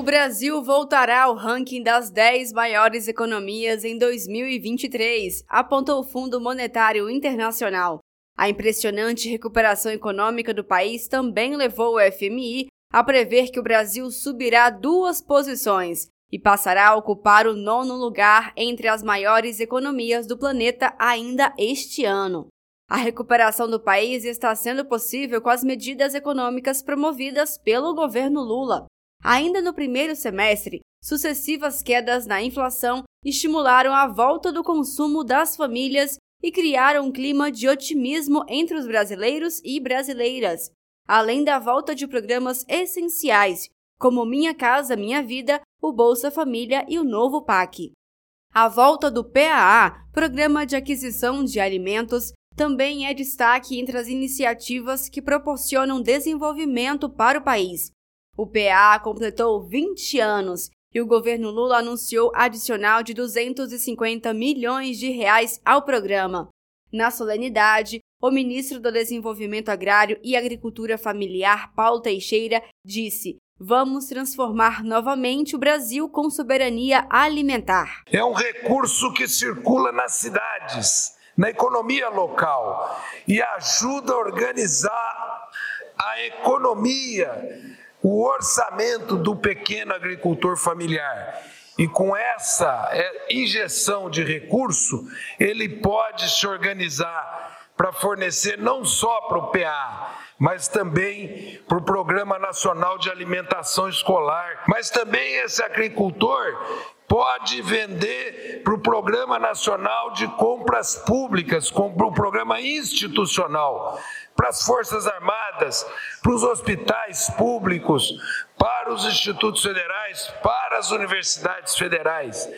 O Brasil voltará ao ranking das 10 maiores economias em 2023, apontou o Fundo Monetário Internacional. A impressionante recuperação econômica do país também levou o FMI a prever que o Brasil subirá duas posições e passará a ocupar o nono lugar entre as maiores economias do planeta ainda este ano. A recuperação do país está sendo possível com as medidas econômicas promovidas pelo governo Lula. Ainda no primeiro semestre, sucessivas quedas na inflação estimularam a volta do consumo das famílias e criaram um clima de otimismo entre os brasileiros e brasileiras, além da volta de programas essenciais, como Minha Casa Minha Vida, o Bolsa Família e o novo PAC. A volta do PAA, Programa de Aquisição de Alimentos, também é destaque entre as iniciativas que proporcionam desenvolvimento para o país, o PA completou 20 anos e o governo Lula anunciou adicional de 250 milhões de reais ao programa. Na solenidade, o ministro do Desenvolvimento Agrário e Agricultura Familiar, Paulo Teixeira, disse: Vamos transformar novamente o Brasil com soberania alimentar. É um recurso que circula nas cidades, na economia local e ajuda a organizar a economia o orçamento do pequeno agricultor familiar. E com essa é, injeção de recurso, ele pode se organizar para fornecer não só para o PA, mas também para o Programa Nacional de Alimentação Escolar. Mas também esse agricultor pode vender para o Programa Nacional de Compras Públicas, para o Programa Institucional para as Forças Armadas, para os hospitais públicos, para os institutos federais, para as universidades federais.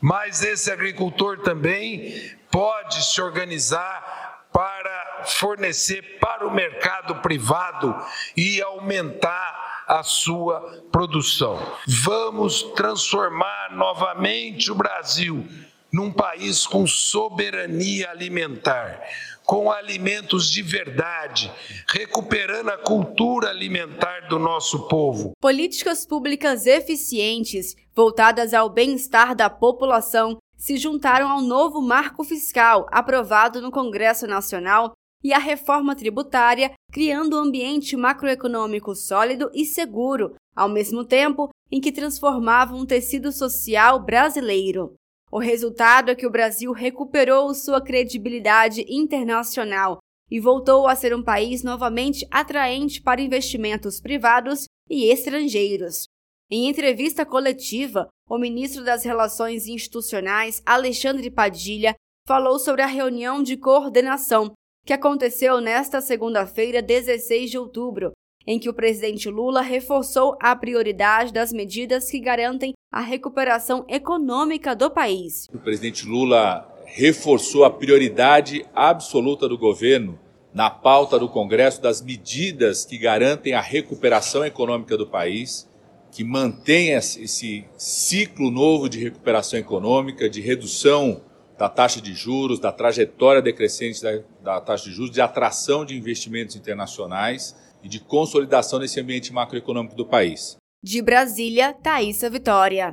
Mas esse agricultor também pode se organizar para fornecer para o mercado privado e aumentar a sua produção. Vamos transformar novamente o Brasil num país com soberania alimentar, com alimentos de verdade, recuperando a cultura alimentar do nosso povo. Políticas públicas eficientes, voltadas ao bem-estar da população, se juntaram ao novo marco fiscal aprovado no Congresso Nacional e à reforma tributária, criando um ambiente macroeconômico sólido e seguro, ao mesmo tempo em que transformavam um tecido social brasileiro. O resultado é que o Brasil recuperou sua credibilidade internacional e voltou a ser um país novamente atraente para investimentos privados e estrangeiros. Em entrevista coletiva, o ministro das Relações Institucionais, Alexandre Padilha, falou sobre a reunião de coordenação que aconteceu nesta segunda-feira, 16 de outubro, em que o presidente Lula reforçou a prioridade das medidas que garantem a recuperação econômica do país. O presidente Lula reforçou a prioridade absoluta do governo na pauta do Congresso das medidas que garantem a recuperação econômica do país, que mantém esse ciclo novo de recuperação econômica, de redução da taxa de juros, da trajetória decrescente da, da taxa de juros, de atração de investimentos internacionais e de consolidação desse ambiente macroeconômico do país. De Brasília, Thaisa Vitória.